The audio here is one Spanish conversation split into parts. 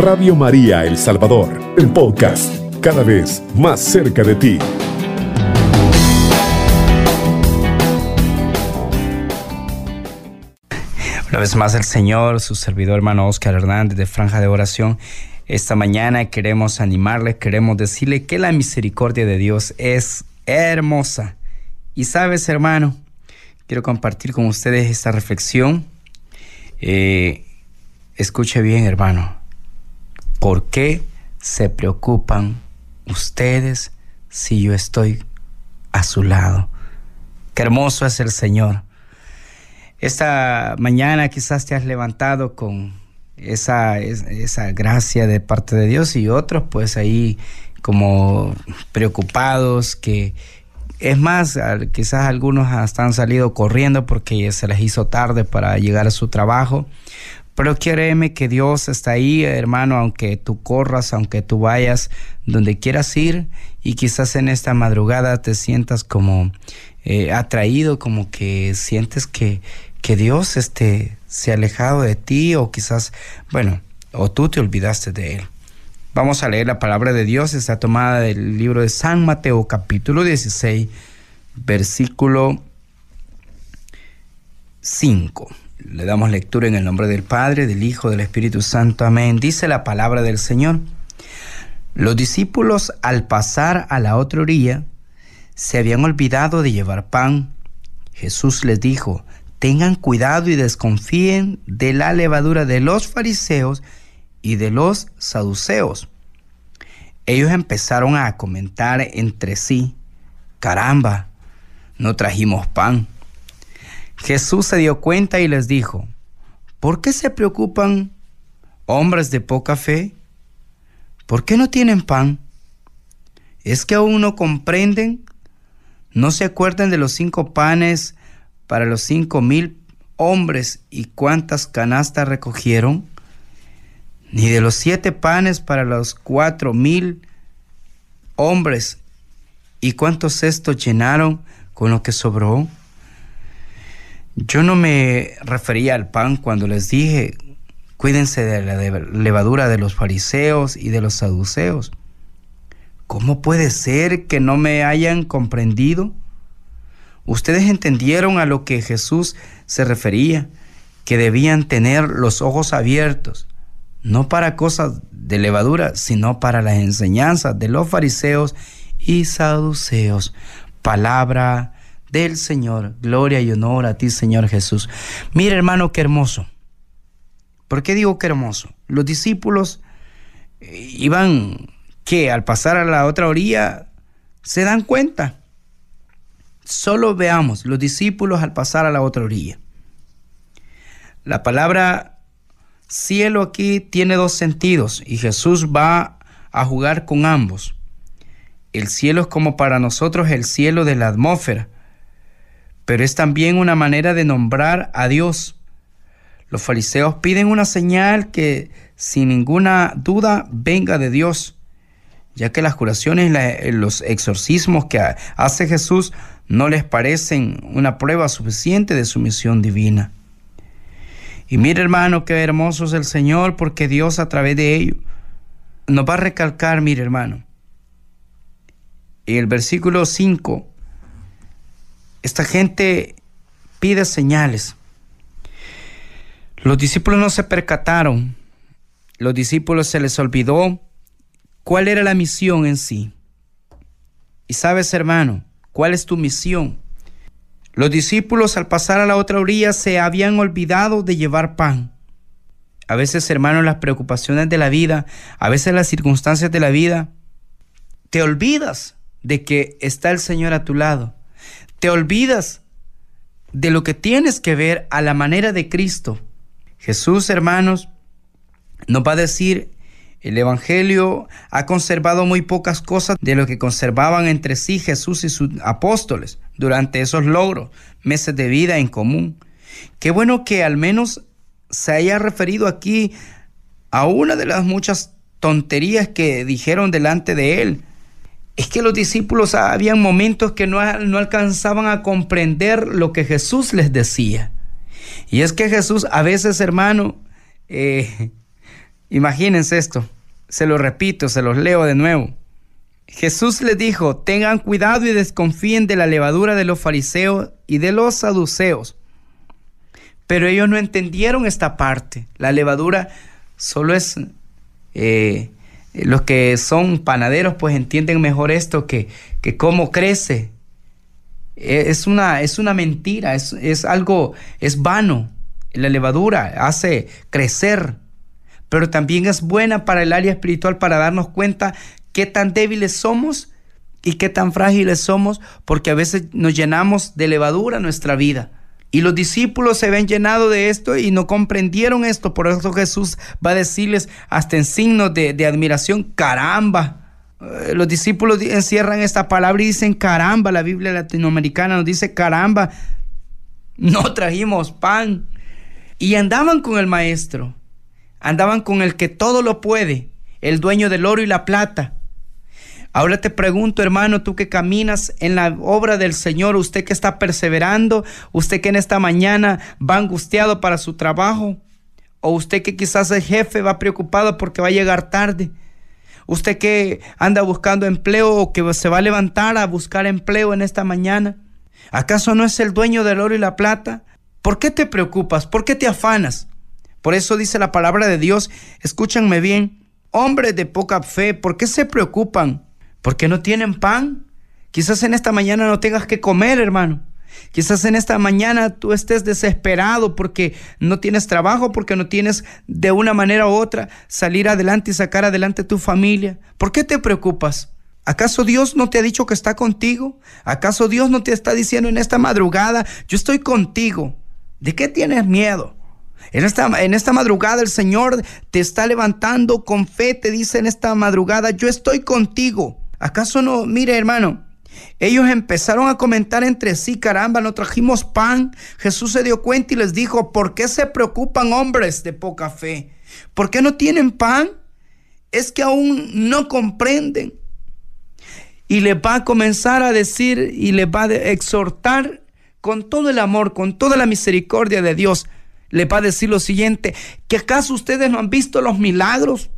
Radio María El Salvador, el podcast, cada vez más cerca de ti. Una vez más el Señor, su servidor hermano Oscar Hernández de Franja de Oración. Esta mañana queremos animarle, queremos decirle que la misericordia de Dios es hermosa. Y sabes, hermano, quiero compartir con ustedes esta reflexión. Eh, escuche bien, hermano. ¿Por qué se preocupan ustedes si yo estoy a su lado? Qué hermoso es el Señor. Esta mañana quizás te has levantado con esa, esa gracia de parte de Dios y otros pues ahí como preocupados que es más, quizás algunos hasta han salido corriendo porque se les hizo tarde para llegar a su trabajo. Pero créeme que Dios está ahí, hermano, aunque tú corras, aunque tú vayas donde quieras ir y quizás en esta madrugada te sientas como eh, atraído, como que sientes que, que Dios este, se ha alejado de ti o quizás, bueno, o tú te olvidaste de Él. Vamos a leer la palabra de Dios, está tomada del libro de San Mateo capítulo 16, versículo 5. Le damos lectura en el nombre del Padre, del Hijo, del Espíritu Santo. Amén. Dice la palabra del Señor. Los discípulos al pasar a la otra orilla se habían olvidado de llevar pan. Jesús les dijo, tengan cuidado y desconfíen de la levadura de los fariseos y de los saduceos. Ellos empezaron a comentar entre sí, caramba, no trajimos pan. Jesús se dio cuenta y les dijo, ¿por qué se preocupan hombres de poca fe? ¿Por qué no tienen pan? ¿Es que aún no comprenden? ¿No se acuerdan de los cinco panes para los cinco mil hombres y cuántas canastas recogieron, ni de los siete panes para los cuatro mil hombres y cuántos cestos llenaron con lo que sobró. Yo no me refería al pan cuando les dije, cuídense de la levadura de los fariseos y de los saduceos. ¿Cómo puede ser que no me hayan comprendido? Ustedes entendieron a lo que Jesús se refería, que debían tener los ojos abiertos, no para cosas de levadura, sino para las enseñanzas de los fariseos y saduceos. Palabra del Señor. Gloria y honor a ti, Señor Jesús. Mira, hermano, qué hermoso. ¿Por qué digo qué hermoso? Los discípulos eh, iban que al pasar a la otra orilla se dan cuenta Solo veamos los discípulos al pasar a la otra orilla. La palabra cielo aquí tiene dos sentidos y Jesús va a jugar con ambos. El cielo es como para nosotros el cielo de la atmósfera, pero es también una manera de nombrar a Dios. Los fariseos piden una señal que sin ninguna duda venga de Dios, ya que las curaciones y los exorcismos que hace Jesús no les parecen una prueba suficiente de su misión divina. Y mire hermano, qué hermoso es el Señor porque Dios a través de ello nos va a recalcar, mire hermano, el versículo 5, esta gente pide señales. Los discípulos no se percataron, los discípulos se les olvidó cuál era la misión en sí. Y sabes, hermano, ¿Cuál es tu misión? Los discípulos al pasar a la otra orilla se habían olvidado de llevar pan. A veces, hermanos, las preocupaciones de la vida, a veces las circunstancias de la vida, te olvidas de que está el Señor a tu lado. Te olvidas de lo que tienes que ver a la manera de Cristo. Jesús, hermanos, nos va a decir el Evangelio ha conservado muy pocas cosas de lo que conservaban entre sí Jesús y sus apóstoles durante esos logros, meses de vida en común. Qué bueno que al menos se haya referido aquí a una de las muchas tonterías que dijeron delante de él. Es que los discípulos habían momentos que no, no alcanzaban a comprender lo que Jesús les decía. Y es que Jesús a veces, hermano, eh, Imagínense esto, se lo repito, se los leo de nuevo. Jesús les dijo, tengan cuidado y desconfíen de la levadura de los fariseos y de los saduceos. Pero ellos no entendieron esta parte. La levadura solo es... Eh, los que son panaderos pues entienden mejor esto que, que cómo crece. E, es una, es una mentira, es, es algo, es vano. La levadura hace crecer, pero también es buena para el área espiritual para darnos cuenta qué tan débiles somos y qué tan frágiles somos, porque a veces nos llenamos de levadura nuestra vida. Y los discípulos se ven llenados de esto y no comprendieron esto. Por eso Jesús va a decirles hasta en signos de, de admiración, caramba. Eh, los discípulos encierran esta palabra y dicen caramba. La Biblia latinoamericana nos dice caramba. No trajimos pan. Y andaban con el maestro. Andaban con el que todo lo puede, el dueño del oro y la plata. Ahora te pregunto, hermano, tú que caminas en la obra del Señor, usted que está perseverando, usted que en esta mañana va angustiado para su trabajo, o usted que quizás el jefe va preocupado porque va a llegar tarde, usted que anda buscando empleo o que se va a levantar a buscar empleo en esta mañana, ¿acaso no es el dueño del oro y la plata? ¿Por qué te preocupas? ¿Por qué te afanas? Por eso dice la palabra de Dios, escúchanme bien, hombres de poca fe, ¿por qué se preocupan? ¿Por qué no tienen pan? Quizás en esta mañana no tengas que comer, hermano. Quizás en esta mañana tú estés desesperado porque no tienes trabajo, porque no tienes de una manera u otra salir adelante y sacar adelante tu familia. ¿Por qué te preocupas? ¿Acaso Dios no te ha dicho que está contigo? ¿Acaso Dios no te está diciendo en esta madrugada, yo estoy contigo? ¿De qué tienes miedo? En esta, en esta madrugada el Señor te está levantando con fe, te dice en esta madrugada, yo estoy contigo. ¿Acaso no? Mire, hermano, ellos empezaron a comentar entre sí, caramba, no trajimos pan. Jesús se dio cuenta y les dijo, ¿por qué se preocupan hombres de poca fe? ¿Por qué no tienen pan? Es que aún no comprenden. Y les va a comenzar a decir y les va a exhortar con todo el amor, con toda la misericordia de Dios. Les va a decir lo siguiente, que acaso ustedes no han visto los milagros.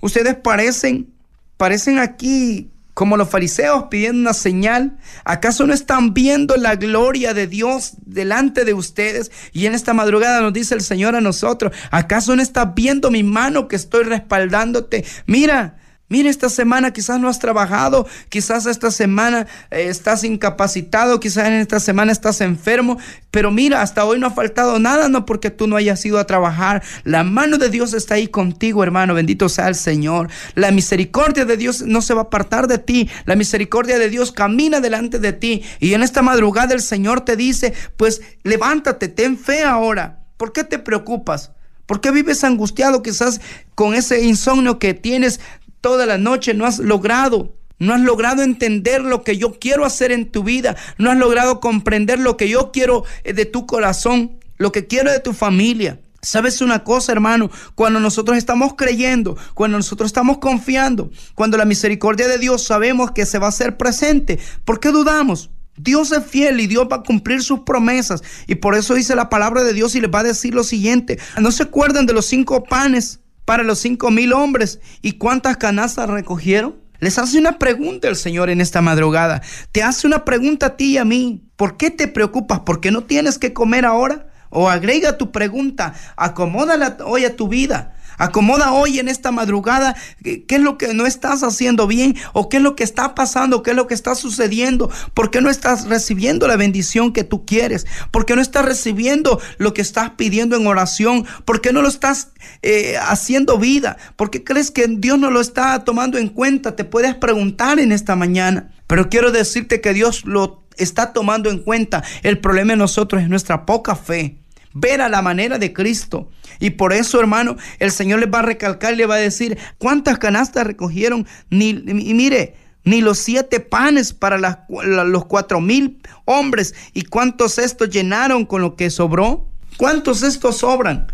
Ustedes parecen, parecen aquí como los fariseos pidiendo una señal, ¿acaso no están viendo la gloria de Dios delante de ustedes? Y en esta madrugada nos dice el Señor a nosotros, ¿acaso no estás viendo mi mano que estoy respaldándote? Mira, Mira, esta semana quizás no has trabajado, quizás esta semana eh, estás incapacitado, quizás en esta semana estás enfermo, pero mira, hasta hoy no ha faltado nada, no porque tú no hayas ido a trabajar. La mano de Dios está ahí contigo, hermano, bendito sea el Señor. La misericordia de Dios no se va a apartar de ti, la misericordia de Dios camina delante de ti. Y en esta madrugada el Señor te dice, pues levántate, ten fe ahora. ¿Por qué te preocupas? ¿Por qué vives angustiado quizás con ese insomnio que tienes toda la noche, no has logrado. No has logrado entender lo que yo quiero hacer en tu vida. No has logrado comprender lo que yo quiero eh, de tu corazón, lo que quiero de tu familia. ¿Sabes una cosa, hermano? Cuando nosotros estamos creyendo, cuando nosotros estamos confiando, cuando la misericordia de Dios sabemos que se va a hacer presente, ¿por qué dudamos? Dios es fiel y Dios va a cumplir sus promesas. Y por eso dice la palabra de Dios y les va a decir lo siguiente. ¿No se acuerdan de los cinco panes para los cinco mil hombres. ¿Y cuántas canastas recogieron? Les hace una pregunta el Señor en esta madrugada. Te hace una pregunta a ti y a mí. ¿Por qué te preocupas? ¿Por qué no tienes que comer ahora? O agrega tu pregunta, acomódala hoy a tu vida. Acomoda hoy en esta madrugada qué es lo que no estás haciendo bien o qué es lo que está pasando, qué es lo que está sucediendo, por qué no estás recibiendo la bendición que tú quieres, por qué no estás recibiendo lo que estás pidiendo en oración, por qué no lo estás eh, haciendo vida, por qué crees que Dios no lo está tomando en cuenta, te puedes preguntar en esta mañana. Pero quiero decirte que Dios lo está tomando en cuenta. El problema de nosotros es nuestra poca fe ver a la manera de Cristo. Y por eso, hermano, el Señor les va a recalcar le va a decir, ¿cuántas canastas recogieron? Ni, y mire, ni los siete panes para los cuatro mil hombres. ¿Y cuántos estos llenaron con lo que sobró? ¿Cuántos estos sobran?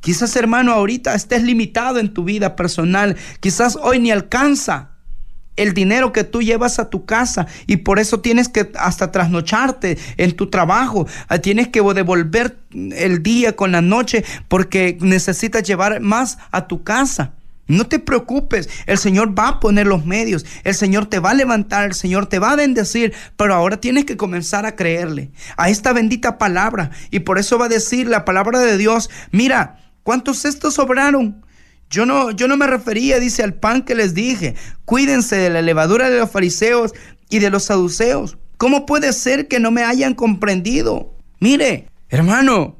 Quizás, hermano, ahorita estés limitado en tu vida personal. Quizás hoy ni alcanza el dinero que tú llevas a tu casa y por eso tienes que hasta trasnocharte en tu trabajo, ah, tienes que devolver el día con la noche porque necesitas llevar más a tu casa. No te preocupes, el Señor va a poner los medios, el Señor te va a levantar, el Señor te va a bendecir, pero ahora tienes que comenzar a creerle a esta bendita palabra y por eso va a decir la palabra de Dios, mira, ¿cuántos cestos sobraron? Yo no, yo no me refería, dice, al pan que les dije. Cuídense de la levadura de los fariseos y de los saduceos. ¿Cómo puede ser que no me hayan comprendido? Mire, hermano,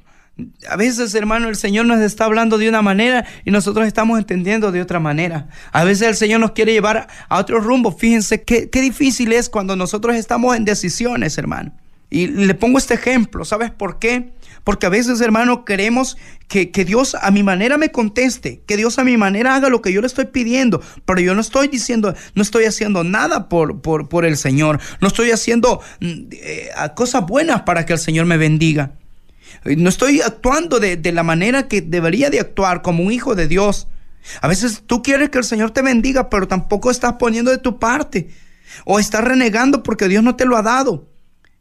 a veces, hermano, el Señor nos está hablando de una manera y nosotros estamos entendiendo de otra manera. A veces el Señor nos quiere llevar a otro rumbo. Fíjense qué, qué difícil es cuando nosotros estamos en decisiones, hermano. Y le pongo este ejemplo. ¿Sabes por qué? Porque a veces, hermano, queremos que, Dios a mi manera me conteste, que Dios a mi manera haga lo que yo le estoy pidiendo, pero yo no estoy diciendo, no estoy haciendo nada por, por, por el Señor, no estoy haciendo mm, eh, cosas buenas para que el Señor me bendiga. No estoy actuando de, de la manera que debería de actuar como un hijo de Dios. A veces tú quieres que el Señor te bendiga, pero tampoco estás poniendo de tu parte. O estás renegando porque Dios no te lo ha dado.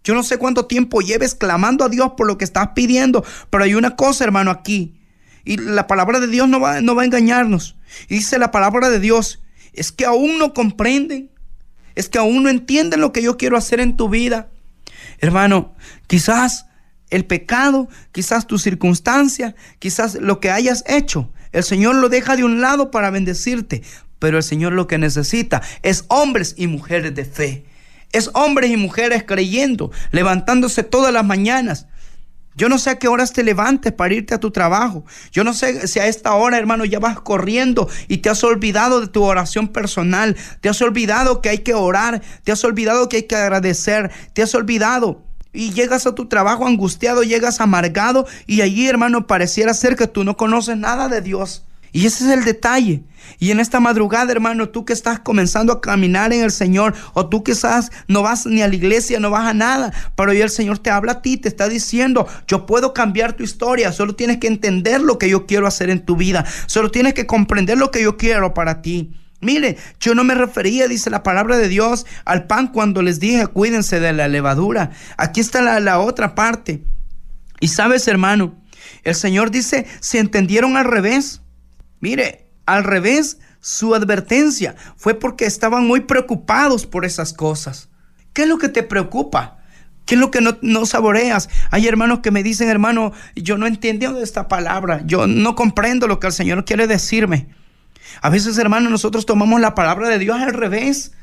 Yo no sé cuánto tiempo lleves clamando a Dios por lo que estás pidiendo, pero hay una cosa, hermano, aquí. Y la palabra de Dios no va, a engañarnos. Dice la palabra de Dios, es que aún no comprenden, es que aún no entienden lo que yo quiero hacer en tu vida. Hermano, quizás el pecado, quizás tu circunstancia, quizás lo que hayas hecho, el Señor lo deja de un lado para bendecirte, pero el Señor lo que necesita es hombres y mujeres de fe es hombres y mujeres creyendo, levantándose todas las mañanas. Yo no sé a qué horas te levantes para irte a tu trabajo. Yo no sé si a esta hora, hermano, ya vas corriendo y te has olvidado de tu oración personal. Te has olvidado que hay que orar. Te has olvidado que hay que agradecer. Te has olvidado. Y llegas a tu trabajo angustiado, llegas amargado y allí, hermano, pareciera ser que tú no conoces nada de Dios. Y ese es el detalle. Y en esta madrugada, hermano, tú que estás comenzando a caminar en el Señor, o tú que estás, no vas ni a la iglesia, no vas a nada, pero hoy el Señor te habla a ti, te está diciendo, yo puedo cambiar tu historia, solo tienes que entender lo que yo quiero hacer en tu vida, solo tienes que comprender lo que yo quiero para ti. Mire, yo no me refería, dice la palabra de Dios, al pan cuando les dije, cuídense de la levadura. Aquí está la, la otra parte. Y sabes, hermano, el Señor dice, se entendieron al revés. Mire, al revés, su advertencia fue porque estaban muy preocupados por esas cosas. ¿Qué es lo que te preocupa? ¿Qué es lo que no, saboreas? Hay hermanos que me dicen, hermano, yo no entiendo esta palabra, yo no comprendo lo que el Señor quiere decirme. A veces, hermano, nosotros tomamos la palabra de Dios al revés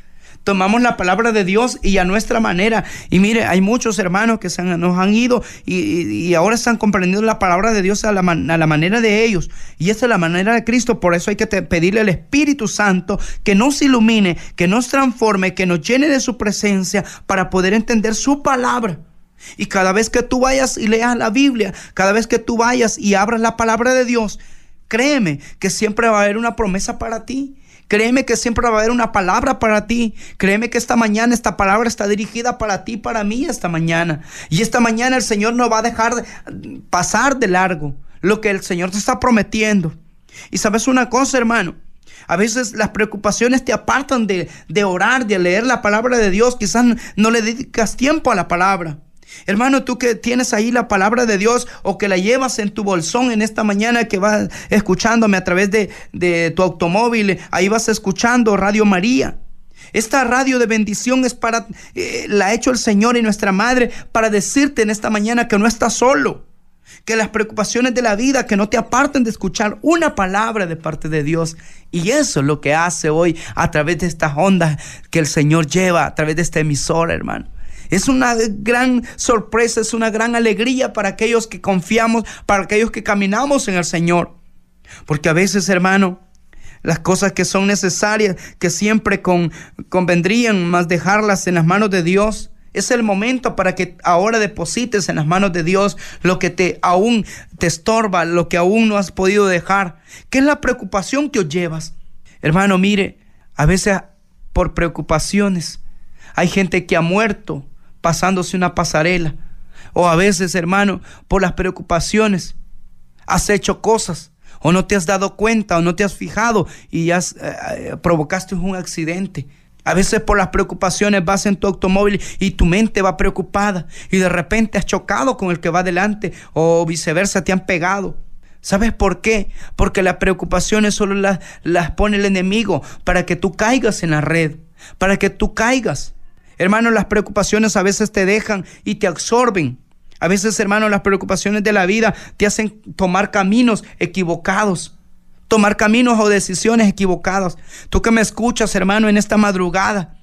tomamos la palabra de Dios y a nuestra manera. Y mire, hay muchos hermanos que se nos han ido y, ahora están comprendiendo la palabra de Dios a la, a la manera de ellos. Y esa es la manera de Cristo. Por eso hay que pedirle al Espíritu Santo que nos ilumine, que nos transforme, que nos llene de su presencia para poder entender su palabra. Y cada vez que tú vayas y leas la Biblia, cada vez que tú vayas y abras la palabra de Dios, créeme que siempre va a haber una promesa para ti. Créeme que siempre va a haber una palabra para ti. Créeme que esta mañana esta palabra está dirigida para ti, para mí esta mañana. Y esta mañana el Señor no va a dejar pasar de largo lo que el Señor te está prometiendo. Y sabes una cosa, hermano. A veces las preocupaciones te apartan de, de orar, de leer la palabra de Dios. Quizás no le dedicas tiempo a la palabra. Hermano, tú que tienes ahí la palabra de Dios o que la llevas en tu bolsón en esta mañana que vas escuchándome a través de, tu automóvil, ahí vas escuchando Radio María. Esta radio de bendición es para, eh, la ha hecho el Señor y nuestra Madre para decirte en esta mañana que no estás solo, que las preocupaciones de la vida, que no te aparten de escuchar una palabra de parte de Dios. Y eso es lo que hace hoy a través de estas ondas que el Señor lleva, a través de esta emisora, hermano. Es una gran sorpresa, es una gran alegría para aquellos que confiamos, para aquellos que caminamos en el Señor. Porque a veces, hermano, las cosas que son necesarias, que siempre con, convendrían más dejarlas en las manos de Dios, es el momento para que ahora deposites en las manos de Dios lo que te aún te estorba, lo que aún no has podido dejar. ¿Qué es la preocupación que os llevas? Hermano, mire, a veces por preocupaciones hay gente que ha muerto pasándose una pasarela. O a veces, hermano, por las preocupaciones, has hecho cosas o no te has dado cuenta o no te has fijado y ya eh, eh, provocaste un accidente. A veces por las preocupaciones vas en tu automóvil y tu mente va preocupada y de repente has chocado con el que va adelante o viceversa te han pegado. ¿Sabes por qué? Porque las preocupaciones solo las, las pone el enemigo para que tú caigas en la red, para que tú caigas. Hermano, las preocupaciones a veces te dejan y te absorben. A veces, hermano, las preocupaciones de la vida te hacen tomar caminos equivocados tomar caminos o decisiones equivocadas. Tú que me escuchas, hermano, en esta madrugada,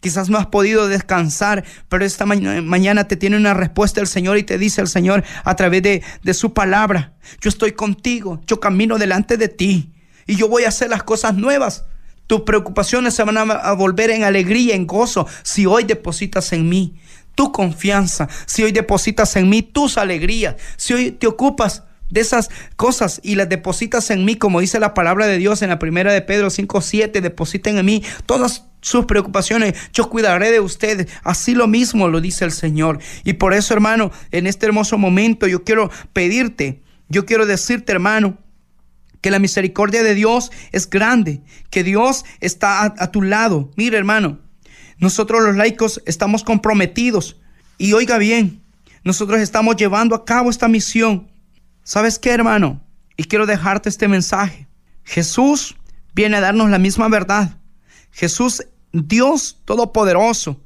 quizás no has podido descansar, pero esta mañana te tiene una respuesta el Señor y te dice el Señor a través de, de su palabra, yo estoy contigo, yo camino delante de ti y yo voy a hacer las cosas nuevas. Tus preocupaciones se van a volver en alegría, en gozo, si hoy depositas en mí tu confianza, si hoy depositas en mí tus alegrías, si hoy te ocupas de esas cosas y las depositas en mí, como dice la palabra de Dios en la primera de Pedro 5, 7, depositen en mí todas sus preocupaciones, yo cuidaré de ustedes. Así lo mismo lo dice el Señor. Y por eso, hermano, en este hermoso momento yo quiero pedirte, yo quiero decirte, hermano, que la misericordia de Dios es grande, que Dios está a, tu lado. Mire, hermano, nosotros los laicos estamos comprometidos. Y oiga bien, nosotros estamos llevando a cabo esta misión ¿Sabes qué, hermano? Y quiero dejarte este mensaje. Jesús viene a darnos la misma verdad. Jesús, Dios Todopoderoso,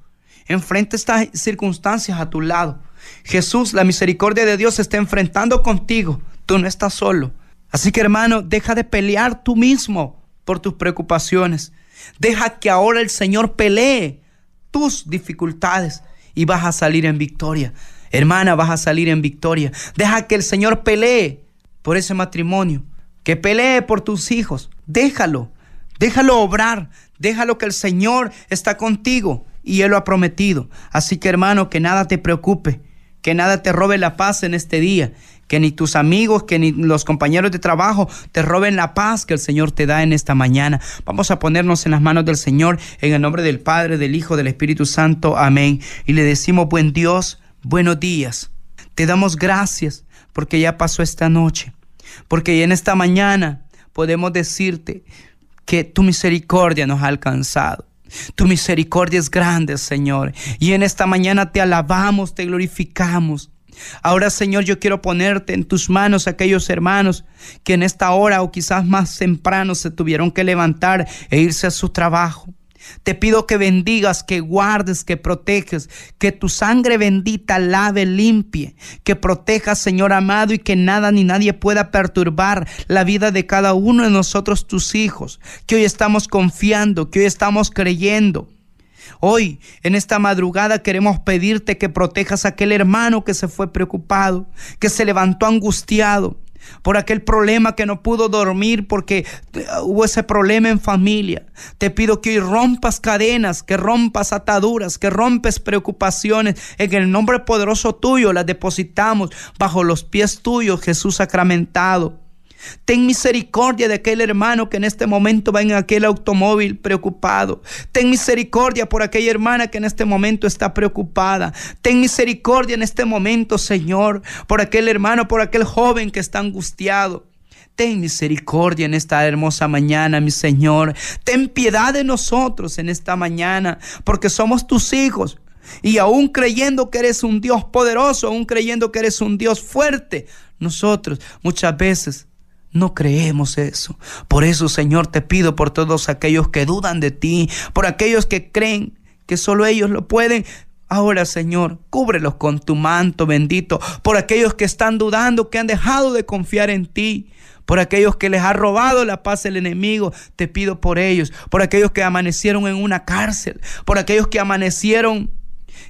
enfrenta estas circunstancias a tu lado. Jesús, la misericordia de Dios está enfrentando contigo. Tú no estás solo. Así que, hermano, deja de pelear tú mismo por tus preocupaciones. Deja que ahora el Señor pelee tus dificultades y vas a salir en victoria. Hermana, vas a salir en victoria. Deja que el Señor pelee por ese matrimonio. Que pelee por tus hijos. Déjalo. Déjalo obrar. Déjalo que el Señor está contigo y Él lo ha prometido. Así que hermano, que nada te preocupe. Que nada te robe la paz en este día. Que ni tus amigos, que ni los compañeros de trabajo te roben la paz que el Señor te da en esta mañana. Vamos a ponernos en las manos del Señor en el nombre del Padre, del Hijo, del Espíritu Santo. Amén. Y le decimos, buen Dios, buenos días. Te damos gracias porque ya pasó esta noche, porque en esta mañana podemos decirte que tu misericordia nos ha alcanzado. Tu misericordia es grande, Señor. Y en esta mañana te alabamos, te glorificamos. Ahora, Señor, yo quiero ponerte en tus manos aquellos hermanos que en esta hora o quizás más temprano se tuvieron que levantar e irse a su trabajo. Te pido que bendigas, que guardes, que proteges, que tu sangre bendita lave, limpie, que protejas, Señor amado, y que nada ni nadie pueda perturbar la vida de cada uno de nosotros, tus hijos, que hoy estamos confiando, que hoy estamos creyendo. Hoy, en esta madrugada, queremos pedirte que protejas a aquel hermano que se fue preocupado, que se levantó angustiado, por aquel problema que no pudo dormir porque eh, hubo ese problema en familia. Te pido que hoy rompas cadenas, que rompas ataduras, que rompes preocupaciones. En el nombre poderoso tuyo las depositamos bajo los pies tuyos, Jesús sacramentado. Ten misericordia de aquel hermano que en este momento va en aquel automóvil preocupado. Ten misericordia por aquella hermana que en este momento está preocupada. Ten misericordia en este momento, Señor, por aquel hermano, por aquel joven que está angustiado. Ten misericordia en esta hermosa mañana, mi Señor. Ten piedad de nosotros en esta mañana, porque somos tus hijos. Y aún creyendo que eres un Dios poderoso, aún creyendo que eres un Dios fuerte, nosotros muchas veces no creemos eso. Por eso, Señor, te pido por todos aquellos que dudan de ti, por aquellos que creen que solo ellos lo pueden. Ahora, Señor, cúbrelos con tu manto bendito. Por aquellos que están dudando, que han dejado de confiar en ti. Por aquellos que les ha robado la paz el enemigo, te pido por ellos. Por aquellos que amanecieron en una cárcel. Por aquellos que amanecieron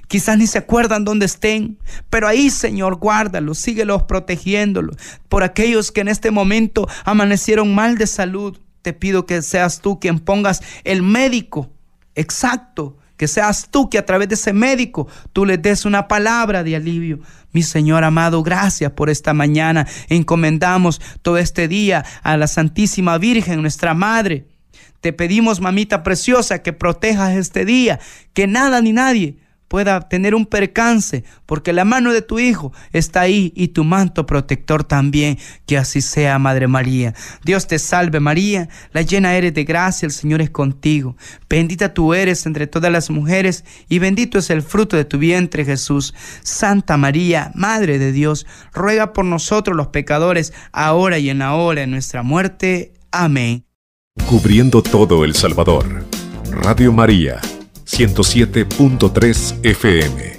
Quizás ni se acuerdan dónde estén, pero ahí, Señor, guárdalos, síguelos protegiéndolos. Por aquellos que en este momento amanecieron mal de salud, te pido que seas tú quien pongas el médico exacto, que seas tú que a través de ese médico tú les des una palabra de alivio. Mi Señor amado, gracias por esta mañana. Encomendamos todo este día a la Santísima Virgen, nuestra Madre. Te pedimos, mamita preciosa, que protejas este día, que nada ni nadie pueda tener un percance, porque la mano de tu Hijo está ahí y tu manto protector también. Que así sea, Madre María. Dios te salve María, la llena eres de gracia, el Señor es contigo. Bendita tú eres entre todas las mujeres y bendito es el fruto de tu vientre Jesús. Santa María, Madre de Dios, ruega por nosotros los pecadores, ahora y en la hora de nuestra muerte. Amén. Cubriendo todo El Salvador. Radio María 107.3 FM.